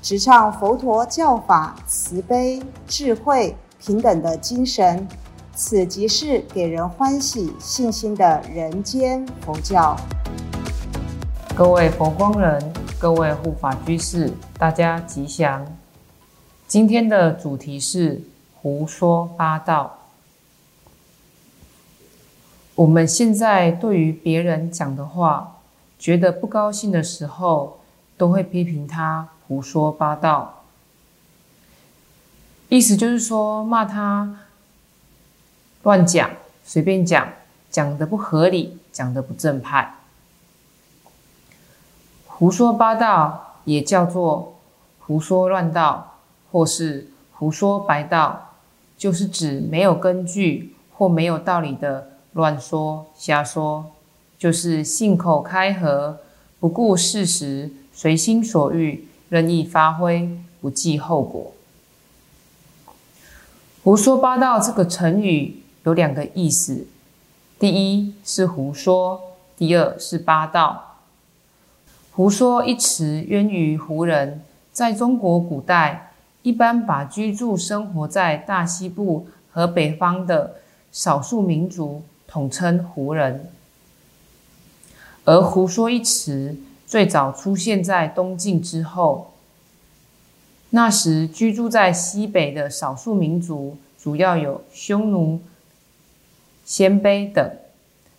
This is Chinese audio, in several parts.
直唱佛陀教法慈悲、智慧、平等的精神，此即是给人欢喜、信心的人间佛教。各位佛光人，各位护法居士，大家吉祥。今天的主题是胡说八道。我们现在对于别人讲的话，觉得不高兴的时候，都会批评他。胡说八道，意思就是说骂他乱讲、随便讲，讲的不合理，讲的不正派。胡说八道也叫做胡说乱道，或是胡说白道，就是指没有根据或没有道理的乱说、瞎说，就是信口开河，不顾事实，随心所欲。任意发挥，不计后果。胡说八道这个成语有两个意思：第一是胡说，第二是八道。胡说一词源于胡人，在中国古代，一般把居住生活在大西部和北方的少数民族统称胡人。而胡说一词。最早出现在东晋之后，那时居住在西北的少数民族主要有匈奴、鲜卑等，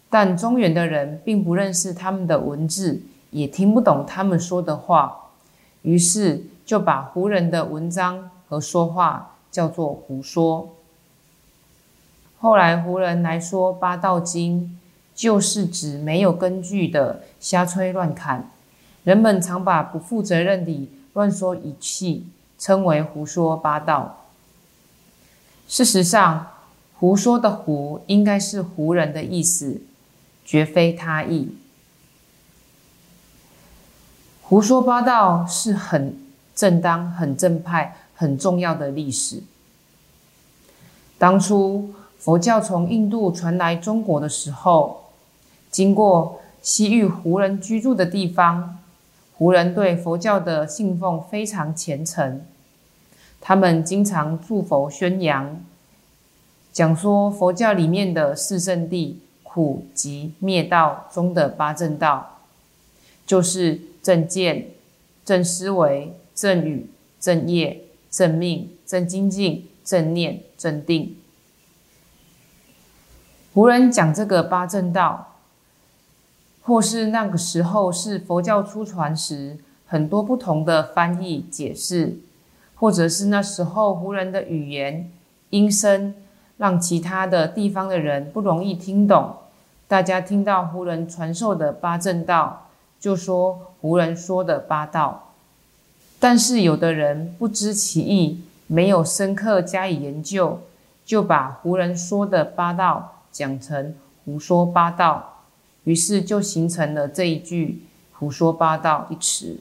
但中原的人并不认识他们的文字，也听不懂他们说的话，于是就把胡人的文章和说话叫做胡说。后来胡人来说八道经，就是指没有根据的瞎吹乱侃。人们常把不负责任地乱说一气称为胡说八道。事实上，胡说的“胡”应该是胡人的意思，绝非他意。胡说八道是很正当、很正派、很重要的历史。当初佛教从印度传来中国的时候，经过西域胡人居住的地方。胡人对佛教的信奉非常虔诚，他们经常祝佛宣扬，讲说佛教里面的四圣谛、苦集灭道中的八正道，就是正见、正思维、正语、正业、正命、正精进、正念、正定。胡人讲这个八正道。或是那个时候是佛教初传时，很多不同的翻译解释，或者是那时候胡人的语言音声，让其他的地方的人不容易听懂。大家听到胡人传授的八正道，就说胡人说的八道。但是有的人不知其意，没有深刻加以研究，就把胡人说的八道讲成胡说八道。于是就形成了这一句“胡说八道”一词。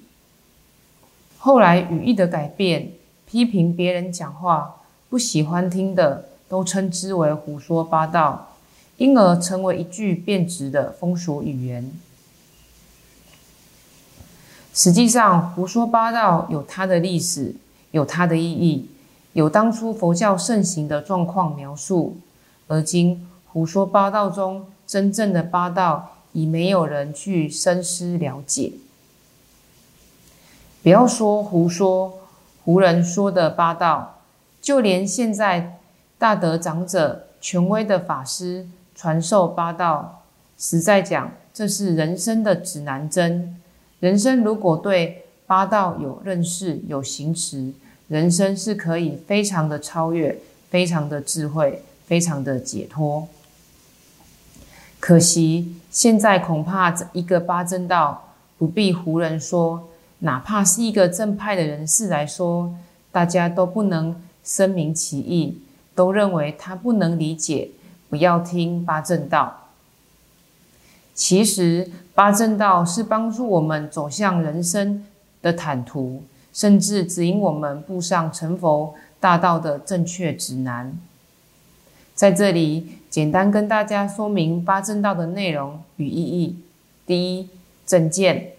后来语义的改变，批评别人讲话不喜欢听的，都称之为“胡说八道”，因而成为一句变质的风俗语言。实际上，“胡说八道”有它的历史，有它的意义，有当初佛教盛行的状况描述，而今“胡说八道”中。真正的八道已没有人去深思了解。不要说胡说，胡人说的八道，就连现在大德长者、权威的法师传授八道，实在讲，这是人生的指南针。人生如果对八道有认识、有行持，人生是可以非常的超越，非常的智慧，非常的解脱。可惜，现在恐怕一个八正道不必胡人说，哪怕是一个正派的人士来说，大家都不能声明其意，都认为他不能理解，不要听八正道。其实八正道是帮助我们走向人生的坦途，甚至指引我们步上成佛大道的正确指南。在这里，简单跟大家说明八正道的内容与意义。第一，正见，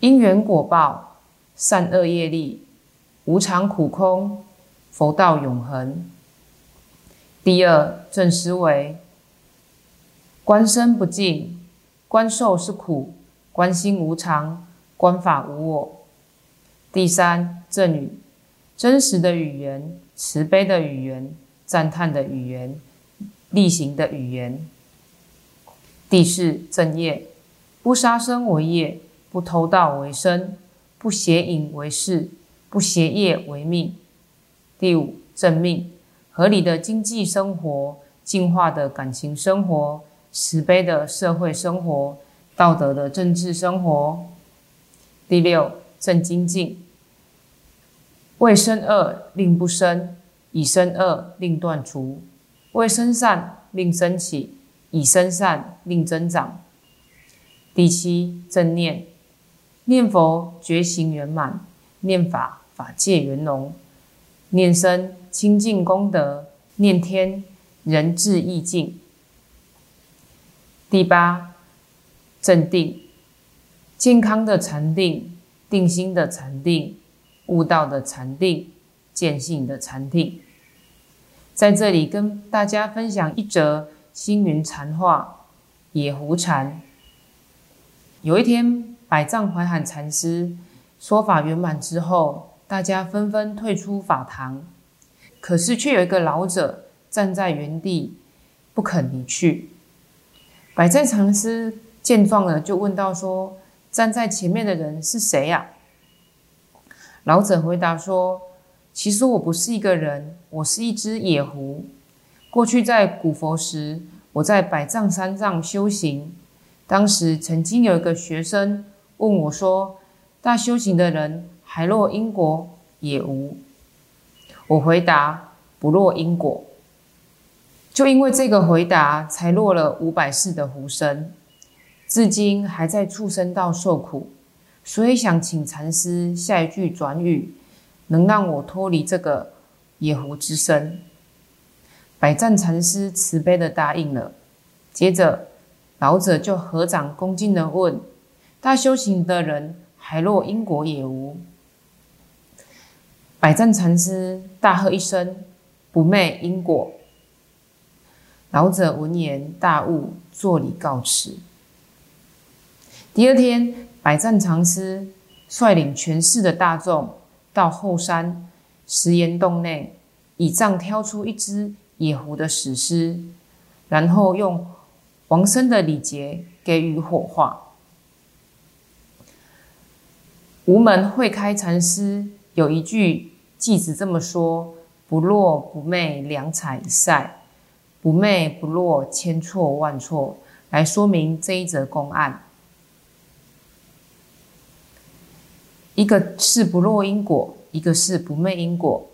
因缘果报，善恶业力，无常苦空，佛道永恒。第二，正思维。观身不净，观受是苦，观心无常，观法无我。第三正语，真实的语言，慈悲的语言，赞叹的语言，例行的语言。第四正业，不杀生为业，不偷盗为生，不邪淫为事，不邪业为命。第五正命，合理的经济生活，净化的感情生活。慈悲的社会生活，道德的政治生活。第六正精进，为生恶令不生，以生恶令断除；为生善令升起，以生善令增长。第七正念，念佛觉行圆满，念法法界圆融，念身清净功德，念天人智意境。第八，镇定，健康的禅定，定心的禅定，悟道的禅定，见性的禅定。在这里跟大家分享一则星云禅话：野狐禅。有一天，百丈怀海禅师说法圆满之后，大家纷纷退出法堂，可是却有一个老者站在原地，不肯离去。百丈禅师见状了，就问道：“说站在前面的人是谁呀？”老者回答说：“其实我不是一个人，我是一只野狐。过去在古佛时，我在百丈山上修行。当时曾经有一个学生问我说：‘大修行的人还落因果也无？’我回答：‘不落因果。’”就因为这个回答，才落了五百世的狐身，至今还在畜生道受苦。所以想请禅师下一句转语，能让我脱离这个野狐之身。百战禅师慈悲的答应了。接着，老者就合掌恭敬的问：“大修行的人还落因果也无？”百战禅师大喝一声：“不昧因果。”老者闻言大悟，作礼告辞。第二天，百战禅师率领全市的大众到后山石岩洞内，以杖挑出一只野狐的死尸，然后用王生的礼节给予火化。无门会开禅师有一句偈子这么说：“不落不昧，两彩一晒。”不昧不落，千错万错，来说明这一则公案。一个是不落因果，一个是不昧因果，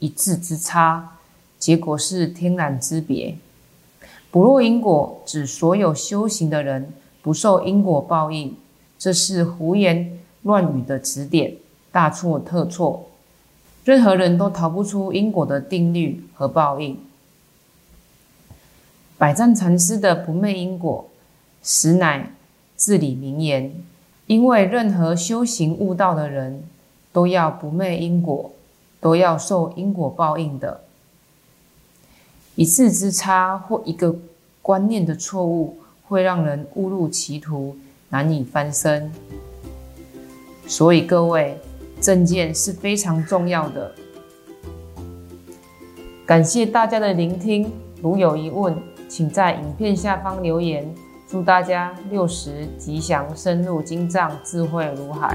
一字之差，结果是天壤之别。不落因果指所有修行的人不受因果报应，这是胡言乱语的指点，大错特错。任何人都逃不出因果的定律和报应。百丈禅师的不昧因果，实乃至理名言。因为任何修行悟道的人，都要不昧因果，都要受因果报应的。一字之差或一个观念的错误，会让人误入歧途，难以翻身。所以各位，正见是非常重要的。感谢大家的聆听，如有疑问。请在影片下方留言，祝大家六十吉祥，深入经藏，智慧如海。